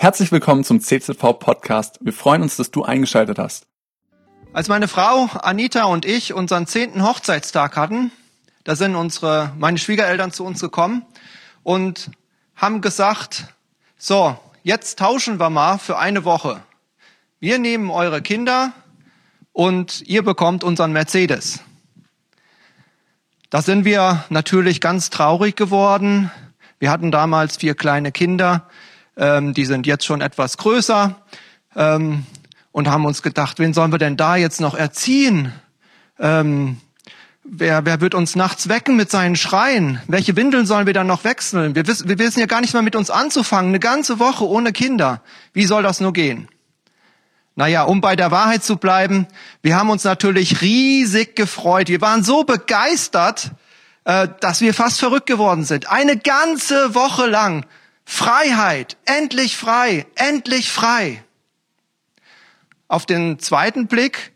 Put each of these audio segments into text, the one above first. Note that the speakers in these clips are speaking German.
Herzlich willkommen zum CZV Podcast. Wir freuen uns, dass du eingeschaltet hast. Als meine Frau Anita und ich unseren zehnten Hochzeitstag hatten, da sind unsere, meine Schwiegereltern zu uns gekommen und haben gesagt, so, jetzt tauschen wir mal für eine Woche. Wir nehmen eure Kinder und ihr bekommt unseren Mercedes. Da sind wir natürlich ganz traurig geworden. Wir hatten damals vier kleine Kinder ähm, die sind jetzt schon etwas größer ähm, und haben uns gedacht, wen sollen wir denn da jetzt noch erziehen? Ähm, wer, wer wird uns nachts wecken mit seinen Schreien? Welche Windeln sollen wir dann noch wechseln? Wir wissen, wir wissen ja gar nicht mehr mit uns anzufangen. Eine ganze Woche ohne Kinder. Wie soll das nur gehen? Naja, um bei der Wahrheit zu bleiben, wir haben uns natürlich riesig gefreut. Wir waren so begeistert, äh, dass wir fast verrückt geworden sind. Eine ganze Woche lang Freiheit, endlich frei, endlich frei. Auf den zweiten Blick,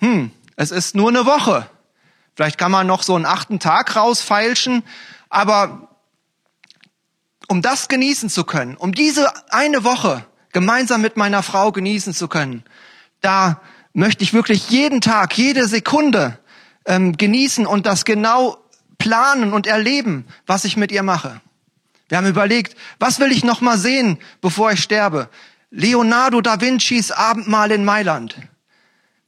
hm, es ist nur eine Woche. Vielleicht kann man noch so einen achten Tag rausfeilschen, aber um das genießen zu können, um diese eine Woche gemeinsam mit meiner Frau genießen zu können, da möchte ich wirklich jeden Tag, jede Sekunde ähm, genießen und das genau planen und erleben, was ich mit ihr mache. Wir haben überlegt, was will ich noch mal sehen, bevor ich sterbe? Leonardo da Vincis Abendmahl in Mailand.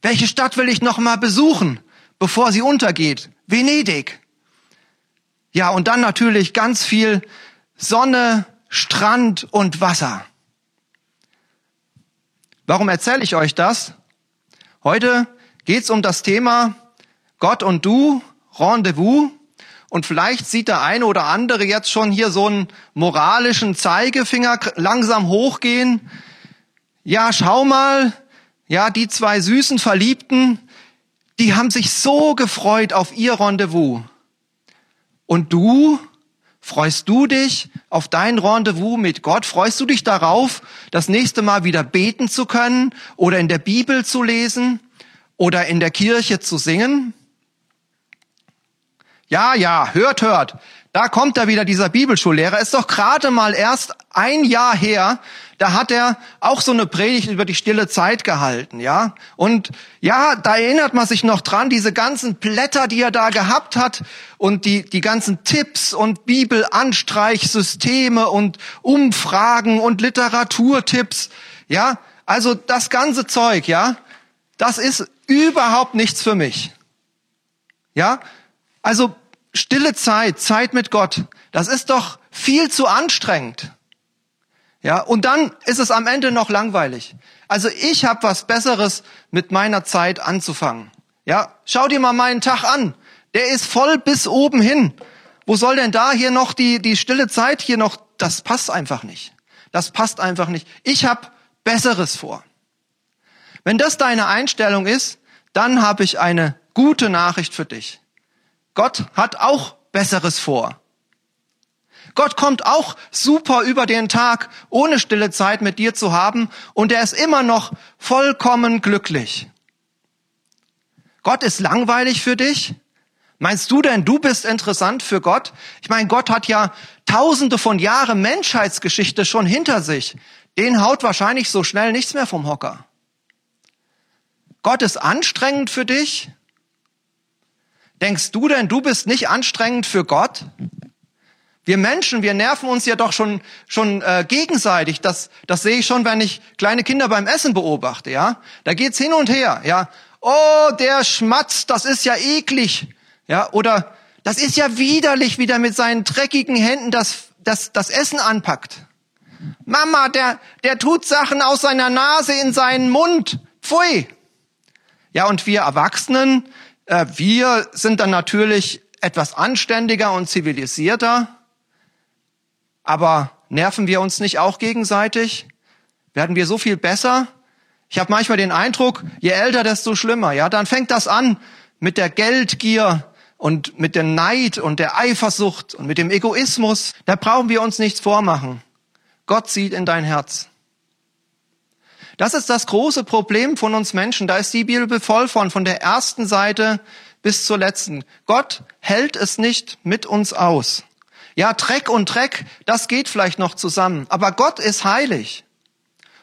Welche Stadt will ich noch mal besuchen, bevor sie untergeht? Venedig. Ja, und dann natürlich ganz viel Sonne, Strand und Wasser. Warum erzähle ich euch das? Heute geht's um das Thema Gott und du, Rendezvous. Und vielleicht sieht der eine oder andere jetzt schon hier so einen moralischen Zeigefinger langsam hochgehen. Ja, schau mal, ja, die zwei süßen Verliebten, die haben sich so gefreut auf ihr Rendezvous. Und du, freust du dich auf dein Rendezvous mit Gott? Freust du dich darauf, das nächste Mal wieder beten zu können oder in der Bibel zu lesen oder in der Kirche zu singen? Ja, ja, hört, hört. Da kommt da wieder dieser Bibelschullehrer. Ist doch gerade mal erst ein Jahr her, da hat er auch so eine Predigt über die stille Zeit gehalten, ja. Und ja, da erinnert man sich noch dran, diese ganzen Blätter, die er da gehabt hat und die, die ganzen Tipps und Bibelanstreichsysteme und Umfragen und Literaturtipps, ja. Also das ganze Zeug, ja, das ist überhaupt nichts für mich. Ja, also stille Zeit, Zeit mit Gott, das ist doch viel zu anstrengend. Ja, und dann ist es am Ende noch langweilig. Also ich habe was Besseres mit meiner Zeit anzufangen. Ja, schau dir mal meinen Tag an. Der ist voll bis oben hin. Wo soll denn da hier noch die die stille Zeit hier noch? Das passt einfach nicht. Das passt einfach nicht. Ich habe Besseres vor. Wenn das deine Einstellung ist, dann habe ich eine gute Nachricht für dich. Gott hat auch Besseres vor. Gott kommt auch super über den Tag, ohne stille Zeit mit dir zu haben, und er ist immer noch vollkommen glücklich. Gott ist langweilig für dich? Meinst du denn, du bist interessant für Gott? Ich meine, Gott hat ja tausende von Jahren Menschheitsgeschichte schon hinter sich. Den haut wahrscheinlich so schnell nichts mehr vom Hocker. Gott ist anstrengend für dich? Denkst du denn, du bist nicht anstrengend für Gott? Wir Menschen, wir nerven uns ja doch schon schon äh, gegenseitig. Das das sehe ich schon, wenn ich kleine Kinder beim Essen beobachte, ja? Da geht's hin und her, ja? Oh, der schmatzt, das ist ja eklig. Ja, oder das ist ja widerlich, wie der mit seinen dreckigen Händen das das das Essen anpackt. Mama, der der tut Sachen aus seiner Nase in seinen Mund. Pfui. Ja, und wir Erwachsenen, wir sind dann natürlich etwas anständiger und zivilisierter, aber nerven wir uns nicht auch gegenseitig? Werden wir so viel besser? Ich habe manchmal den Eindruck, je älter, desto schlimmer. Ja, dann fängt das an mit der Geldgier und mit dem Neid und der Eifersucht und mit dem Egoismus. Da brauchen wir uns nichts vormachen. Gott sieht in dein Herz. Das ist das große Problem von uns Menschen. Da ist die Bibel voll von, von der ersten Seite bis zur letzten. Gott hält es nicht mit uns aus. Ja, Dreck und Dreck, das geht vielleicht noch zusammen. Aber Gott ist heilig.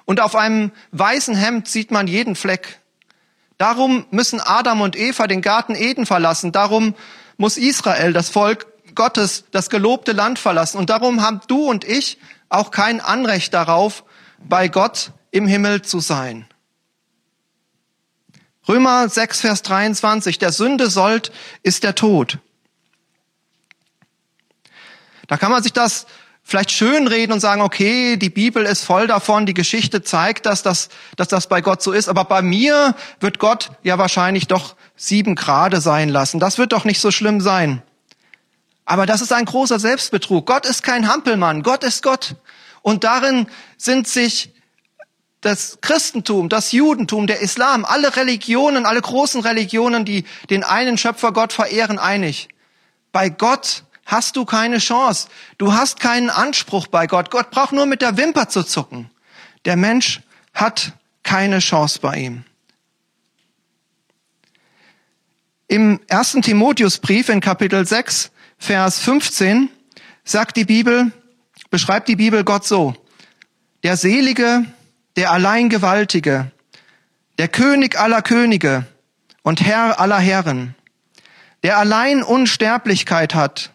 Und auf einem weißen Hemd sieht man jeden Fleck. Darum müssen Adam und Eva den Garten Eden verlassen. Darum muss Israel, das Volk Gottes, das gelobte Land verlassen. Und darum haben du und ich auch kein Anrecht darauf, bei Gott im Himmel zu sein. Römer 6, Vers 23, der Sünde sollt ist der Tod. Da kann man sich das vielleicht schönreden und sagen, okay, die Bibel ist voll davon, die Geschichte zeigt, dass das, dass das bei Gott so ist, aber bei mir wird Gott ja wahrscheinlich doch sieben Grade sein lassen. Das wird doch nicht so schlimm sein. Aber das ist ein großer Selbstbetrug. Gott ist kein Hampelmann, Gott ist Gott. Und darin sind sich das Christentum, das Judentum, der Islam, alle Religionen, alle großen Religionen, die den einen Schöpfer Gott verehren, einig. Bei Gott hast du keine Chance. Du hast keinen Anspruch bei Gott. Gott braucht nur mit der Wimper zu zucken. Der Mensch hat keine Chance bei ihm. Im ersten Timotheusbrief in Kapitel 6, Vers 15 sagt die Bibel, beschreibt die Bibel Gott so. Der Selige, der Alleingewaltige, der König aller Könige und Herr aller Herren, der allein Unsterblichkeit hat,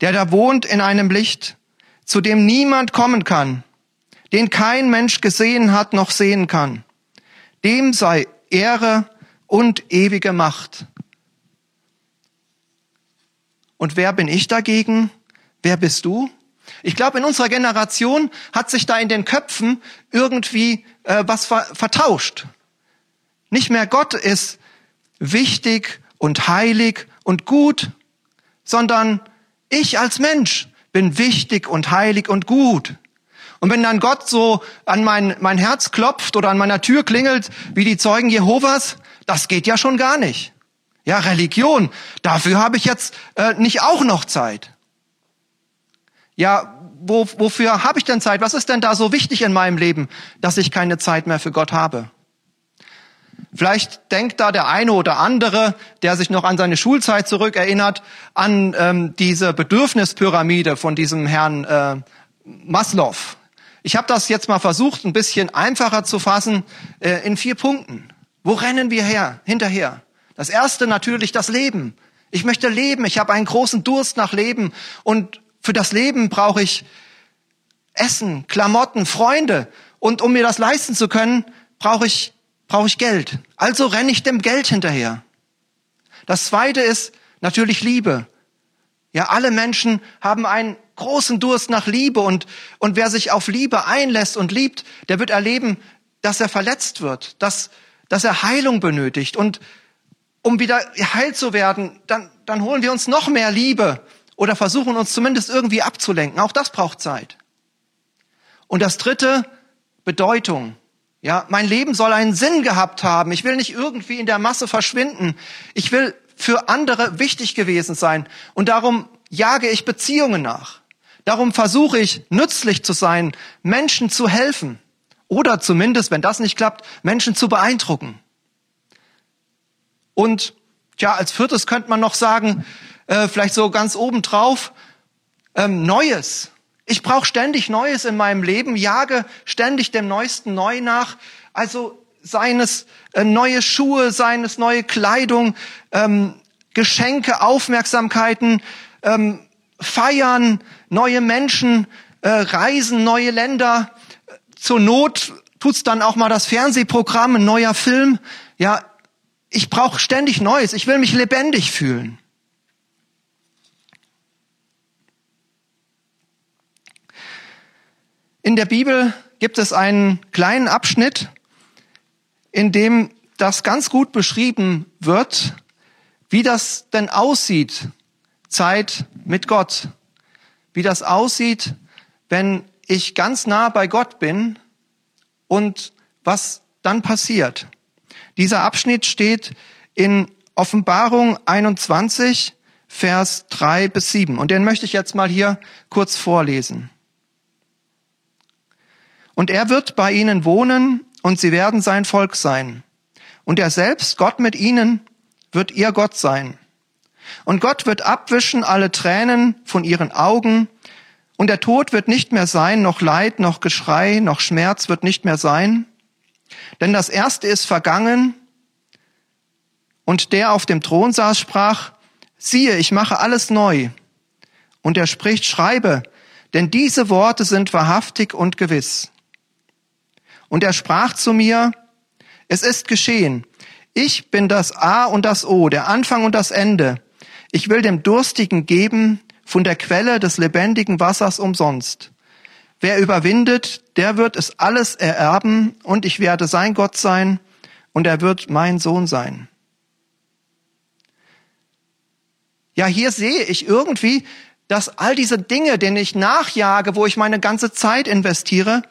der da wohnt in einem Licht, zu dem niemand kommen kann, den kein Mensch gesehen hat noch sehen kann. Dem sei Ehre und ewige Macht. Und wer bin ich dagegen? Wer bist du? Ich glaube, in unserer Generation hat sich da in den Köpfen irgendwie äh, was ver vertauscht. Nicht mehr Gott ist wichtig und heilig und gut, sondern ich als Mensch bin wichtig und heilig und gut. Und wenn dann Gott so an mein, mein Herz klopft oder an meiner Tür klingelt, wie die Zeugen Jehovas, das geht ja schon gar nicht. Ja, Religion, dafür habe ich jetzt äh, nicht auch noch Zeit. Ja, wo, wofür habe ich denn Zeit? Was ist denn da so wichtig in meinem Leben, dass ich keine Zeit mehr für Gott habe? Vielleicht denkt da der eine oder andere, der sich noch an seine Schulzeit zurückerinnert, an ähm, diese Bedürfnispyramide von diesem Herrn äh, Maslow. Ich habe das jetzt mal versucht, ein bisschen einfacher zu fassen äh, in vier Punkten. Wo rennen wir her, hinterher? Das erste natürlich das Leben. Ich möchte leben, ich habe einen großen Durst nach Leben und für das Leben brauche ich Essen, Klamotten, Freunde und um mir das leisten zu können, brauche ich brauche ich Geld. Also renne ich dem Geld hinterher. Das zweite ist natürlich Liebe. Ja, alle Menschen haben einen großen Durst nach Liebe und, und wer sich auf Liebe einlässt und liebt, der wird erleben, dass er verletzt wird, dass, dass er Heilung benötigt. Und um wieder heil zu werden, dann, dann holen wir uns noch mehr Liebe oder versuchen uns zumindest irgendwie abzulenken. Auch das braucht Zeit. Und das dritte, Bedeutung. Ja, mein Leben soll einen Sinn gehabt haben. Ich will nicht irgendwie in der Masse verschwinden. Ich will für andere wichtig gewesen sein. Und darum jage ich Beziehungen nach. Darum versuche ich, nützlich zu sein, Menschen zu helfen. Oder zumindest, wenn das nicht klappt, Menschen zu beeindrucken. Und ja, als viertes könnte man noch sagen, äh, vielleicht so ganz obendrauf, ähm, Neues. Ich brauche ständig Neues in meinem Leben, jage ständig dem Neuesten neu nach. Also seines äh, neue Schuhe, seines neue Kleidung, ähm, Geschenke, Aufmerksamkeiten, ähm, Feiern, neue Menschen, äh, Reisen, neue Länder. Zur Not tut's dann auch mal das Fernsehprogramm, ein neuer Film. Ja, ich brauche ständig Neues. Ich will mich lebendig fühlen. In der Bibel gibt es einen kleinen Abschnitt, in dem das ganz gut beschrieben wird, wie das denn aussieht, Zeit mit Gott. Wie das aussieht, wenn ich ganz nah bei Gott bin und was dann passiert. Dieser Abschnitt steht in Offenbarung 21, Vers 3 bis 7. Und den möchte ich jetzt mal hier kurz vorlesen. Und er wird bei ihnen wohnen und sie werden sein Volk sein. Und er selbst, Gott mit ihnen, wird ihr Gott sein. Und Gott wird abwischen alle Tränen von ihren Augen Und der Tod wird nicht mehr sein, noch Leid, noch Geschrei, noch Schmerz wird nicht mehr sein. Denn das Erste ist vergangen. Und der auf dem Thron saß, sprach, siehe, ich mache alles neu. Und er spricht, schreibe, denn diese Worte sind wahrhaftig und gewiss. Und er sprach zu mir, es ist geschehen. Ich bin das A und das O, der Anfang und das Ende. Ich will dem Durstigen geben von der Quelle des lebendigen Wassers umsonst. Wer überwindet, der wird es alles ererben und ich werde sein Gott sein und er wird mein Sohn sein. Ja, hier sehe ich irgendwie, dass all diese Dinge, denen ich nachjage, wo ich meine ganze Zeit investiere,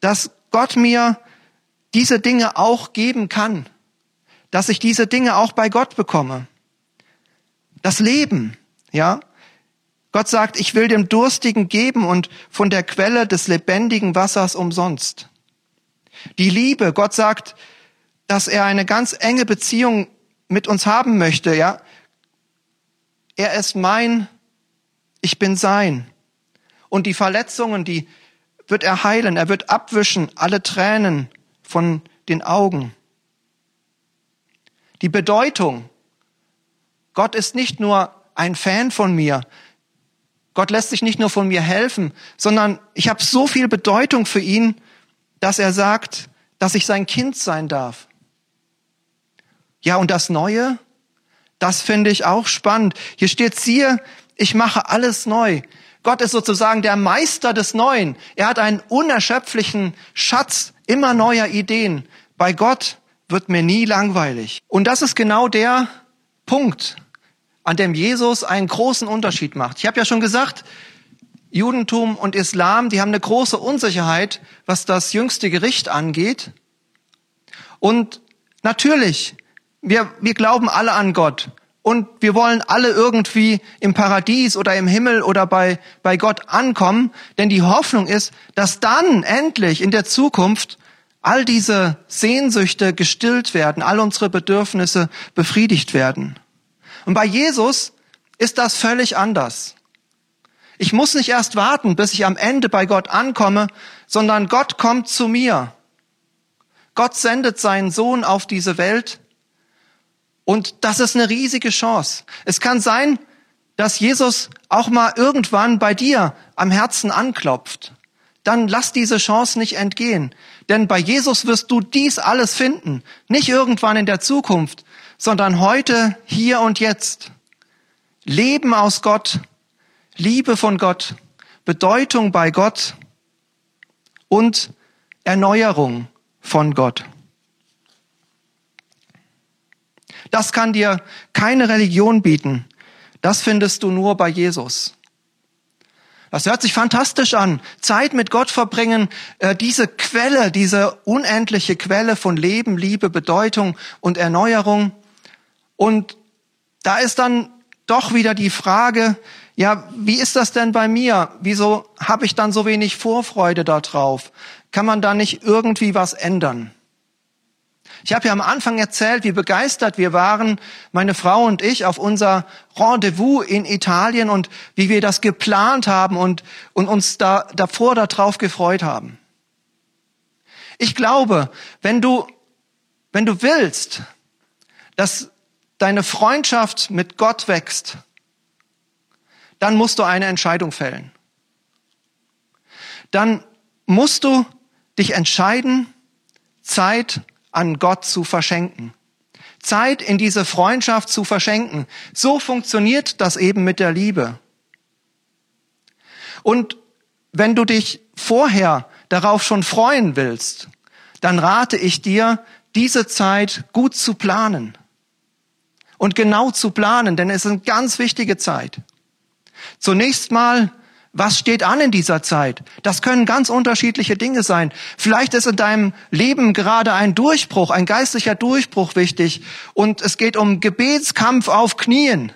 dass Gott mir diese Dinge auch geben kann, dass ich diese Dinge auch bei Gott bekomme. Das Leben, ja. Gott sagt, ich will dem Durstigen geben und von der Quelle des lebendigen Wassers umsonst. Die Liebe, Gott sagt, dass er eine ganz enge Beziehung mit uns haben möchte, ja. Er ist mein, ich bin sein. Und die Verletzungen, die wird er heilen, er wird abwischen alle Tränen von den Augen. Die Bedeutung. Gott ist nicht nur ein Fan von mir. Gott lässt sich nicht nur von mir helfen, sondern ich habe so viel Bedeutung für ihn, dass er sagt, dass ich sein Kind sein darf. Ja, und das Neue, das finde ich auch spannend. Hier steht, siehe, ich mache alles neu. Gott ist sozusagen der Meister des Neuen. Er hat einen unerschöpflichen Schatz immer neuer Ideen. Bei Gott wird mir nie langweilig. Und das ist genau der Punkt, an dem Jesus einen großen Unterschied macht. Ich habe ja schon gesagt, Judentum und Islam, die haben eine große Unsicherheit, was das jüngste Gericht angeht. Und natürlich, wir, wir glauben alle an Gott und wir wollen alle irgendwie im Paradies oder im Himmel oder bei, bei Gott ankommen, denn die Hoffnung ist, dass dann endlich in der Zukunft all diese Sehnsüchte gestillt werden, all unsere Bedürfnisse befriedigt werden. Und bei Jesus ist das völlig anders. Ich muss nicht erst warten, bis ich am Ende bei Gott ankomme, sondern Gott kommt zu mir. Gott sendet seinen Sohn auf diese Welt, und das ist eine riesige Chance. Es kann sein, dass Jesus auch mal irgendwann bei dir am Herzen anklopft. Dann lass diese Chance nicht entgehen. Denn bei Jesus wirst du dies alles finden. Nicht irgendwann in der Zukunft, sondern heute, hier und jetzt. Leben aus Gott, Liebe von Gott, Bedeutung bei Gott und Erneuerung von Gott. Das kann dir keine Religion bieten. Das findest du nur bei Jesus. Das hört sich fantastisch an. Zeit mit Gott verbringen, äh, diese Quelle, diese unendliche Quelle von Leben, Liebe, Bedeutung und Erneuerung. Und da ist dann doch wieder die Frage, ja, wie ist das denn bei mir? Wieso habe ich dann so wenig Vorfreude darauf? Kann man da nicht irgendwie was ändern? Ich habe ja am Anfang erzählt, wie begeistert wir waren, meine Frau und ich, auf unser Rendezvous in Italien und wie wir das geplant haben und, und uns da, davor darauf gefreut haben. Ich glaube, wenn du, wenn du willst, dass deine Freundschaft mit Gott wächst, dann musst du eine Entscheidung fällen. Dann musst du dich entscheiden, Zeit an Gott zu verschenken. Zeit in diese Freundschaft zu verschenken. So funktioniert das eben mit der Liebe. Und wenn du dich vorher darauf schon freuen willst, dann rate ich dir, diese Zeit gut zu planen. Und genau zu planen, denn es ist eine ganz wichtige Zeit. Zunächst mal was steht an in dieser Zeit? Das können ganz unterschiedliche Dinge sein. Vielleicht ist in deinem Leben gerade ein Durchbruch, ein geistlicher Durchbruch wichtig und es geht um Gebetskampf auf Knien.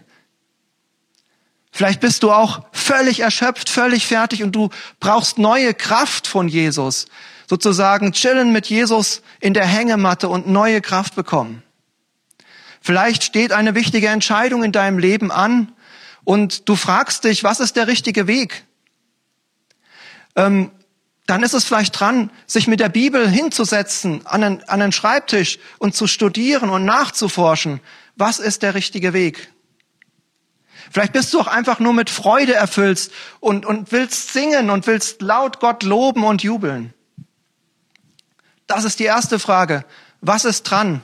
Vielleicht bist du auch völlig erschöpft, völlig fertig und du brauchst neue Kraft von Jesus. Sozusagen chillen mit Jesus in der Hängematte und neue Kraft bekommen. Vielleicht steht eine wichtige Entscheidung in deinem Leben an und du fragst dich, was ist der richtige Weg? Ähm, dann ist es vielleicht dran, sich mit der Bibel hinzusetzen an einen, an einen Schreibtisch und zu studieren und nachzuforschen, was ist der richtige Weg. Vielleicht bist du auch einfach nur mit Freude erfüllt und, und willst singen und willst laut Gott loben und jubeln. Das ist die erste Frage. Was ist dran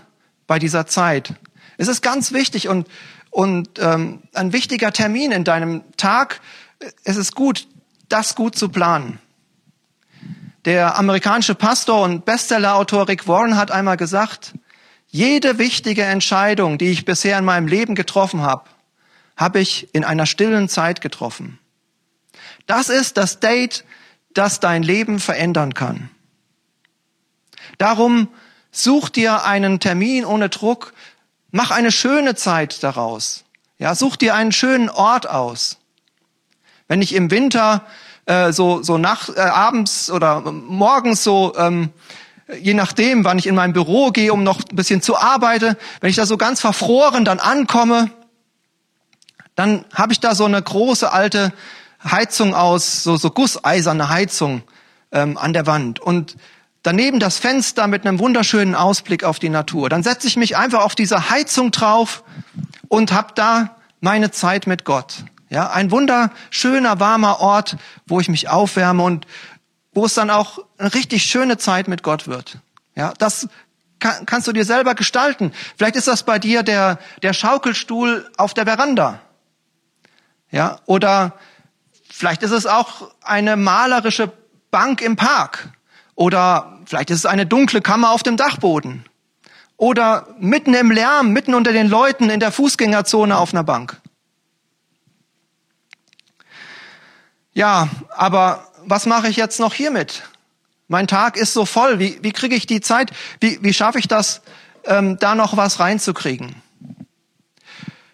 bei dieser Zeit? Es ist ganz wichtig und, und ähm, ein wichtiger Termin in deinem Tag. Es ist gut, das gut zu planen. Der amerikanische Pastor und Bestsellerautor Rick Warren hat einmal gesagt, jede wichtige Entscheidung, die ich bisher in meinem Leben getroffen habe, habe ich in einer stillen Zeit getroffen. Das ist das Date, das dein Leben verändern kann. Darum such dir einen Termin ohne Druck, mach eine schöne Zeit daraus. Ja, such dir einen schönen Ort aus. Wenn ich im Winter äh, so so nach äh, abends oder morgens so ähm, je nachdem, wann ich in mein Büro gehe, um noch ein bisschen zu arbeiten, wenn ich da so ganz verfroren dann ankomme, dann habe ich da so eine große alte Heizung aus, so, so gusseiserne Heizung ähm, an der Wand und daneben das Fenster mit einem wunderschönen Ausblick auf die Natur. Dann setze ich mich einfach auf diese Heizung drauf und habe da meine Zeit mit Gott. Ja, ein wunderschöner, warmer Ort, wo ich mich aufwärme und wo es dann auch eine richtig schöne Zeit mit Gott wird. Ja, das kann, kannst du dir selber gestalten. Vielleicht ist das bei dir der, der Schaukelstuhl auf der Veranda. Ja, oder vielleicht ist es auch eine malerische Bank im Park. Oder vielleicht ist es eine dunkle Kammer auf dem Dachboden. Oder mitten im Lärm, mitten unter den Leuten in der Fußgängerzone auf einer Bank. Ja, aber was mache ich jetzt noch hiermit? Mein Tag ist so voll. Wie, wie kriege ich die Zeit? Wie, wie schaffe ich das, ähm, da noch was reinzukriegen?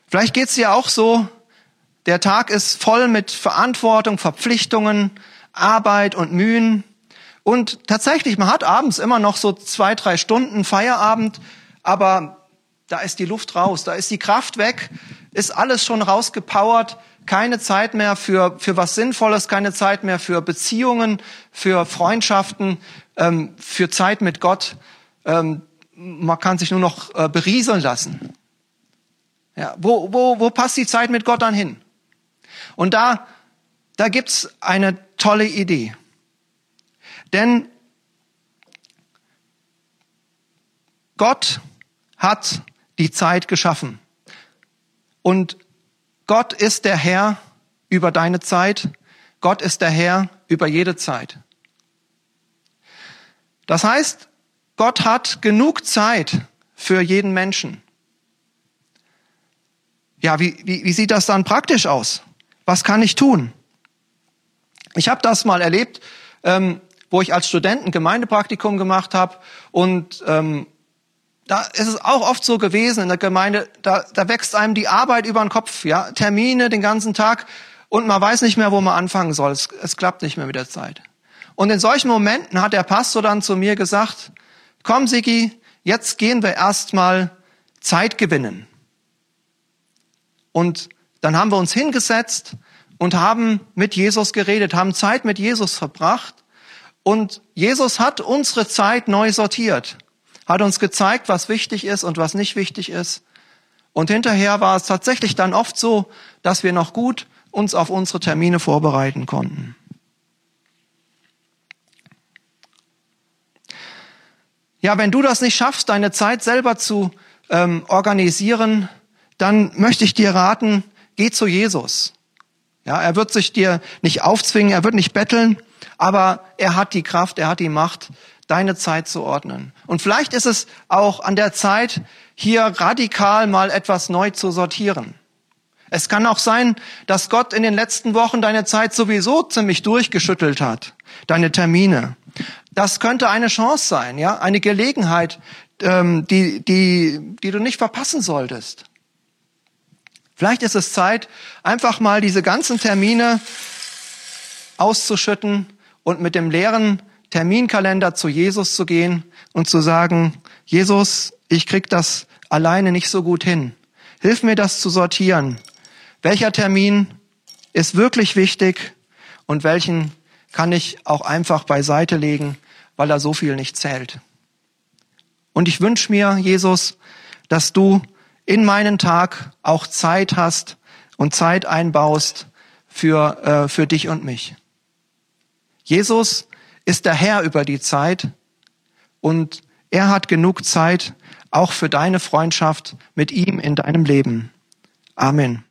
Vielleicht geht's dir auch so, der Tag ist voll mit Verantwortung, Verpflichtungen, Arbeit und Mühen. Und tatsächlich, man hat abends immer noch so zwei, drei Stunden Feierabend, aber da ist die Luft raus, da ist die Kraft weg, ist alles schon rausgepowert keine Zeit mehr für, für was Sinnvolles, keine Zeit mehr für Beziehungen, für Freundschaften, ähm, für Zeit mit Gott. Ähm, man kann sich nur noch äh, berieseln lassen. Ja, wo, wo, wo passt die Zeit mit Gott dann hin? Und da, da gibt's eine tolle Idee. Denn Gott hat die Zeit geschaffen. Und Gott ist der Herr über deine Zeit. Gott ist der Herr über jede Zeit. Das heißt, Gott hat genug Zeit für jeden Menschen. Ja, wie, wie, wie sieht das dann praktisch aus? Was kann ich tun? Ich habe das mal erlebt, ähm, wo ich als Student ein Gemeindepraktikum gemacht habe und ähm, da ist es auch oft so gewesen in der Gemeinde, da, da wächst einem die Arbeit über den Kopf, ja, Termine den ganzen Tag und man weiß nicht mehr, wo man anfangen soll. Es, es klappt nicht mehr mit der Zeit. Und in solchen Momenten hat der Pastor dann zu mir gesagt, komm Sigi, jetzt gehen wir erstmal Zeit gewinnen. Und dann haben wir uns hingesetzt und haben mit Jesus geredet, haben Zeit mit Jesus verbracht. Und Jesus hat unsere Zeit neu sortiert hat uns gezeigt, was wichtig ist und was nicht wichtig ist. Und hinterher war es tatsächlich dann oft so, dass wir noch gut uns auf unsere Termine vorbereiten konnten. Ja, wenn du das nicht schaffst, deine Zeit selber zu ähm, organisieren, dann möchte ich dir raten, geh zu Jesus. Ja, er wird sich dir nicht aufzwingen, er wird nicht betteln, aber er hat die Kraft, er hat die Macht, deine Zeit zu ordnen. Und vielleicht ist es auch an der Zeit, hier radikal mal etwas neu zu sortieren. Es kann auch sein, dass Gott in den letzten Wochen deine Zeit sowieso ziemlich durchgeschüttelt hat, deine Termine. Das könnte eine Chance sein, ja, eine Gelegenheit, ähm, die, die, die du nicht verpassen solltest. Vielleicht ist es Zeit, einfach mal diese ganzen Termine auszuschütten und mit dem leeren Terminkalender zu Jesus zu gehen und zu sagen, Jesus, ich krieg das alleine nicht so gut hin. Hilf mir das zu sortieren. Welcher Termin ist wirklich wichtig und welchen kann ich auch einfach beiseite legen, weil da so viel nicht zählt. Und ich wünsche mir, Jesus, dass du in meinen Tag auch Zeit hast und Zeit einbaust für, äh, für dich und mich. Jesus ist der Herr über die Zeit und er hat genug Zeit auch für deine Freundschaft mit ihm in deinem Leben. Amen.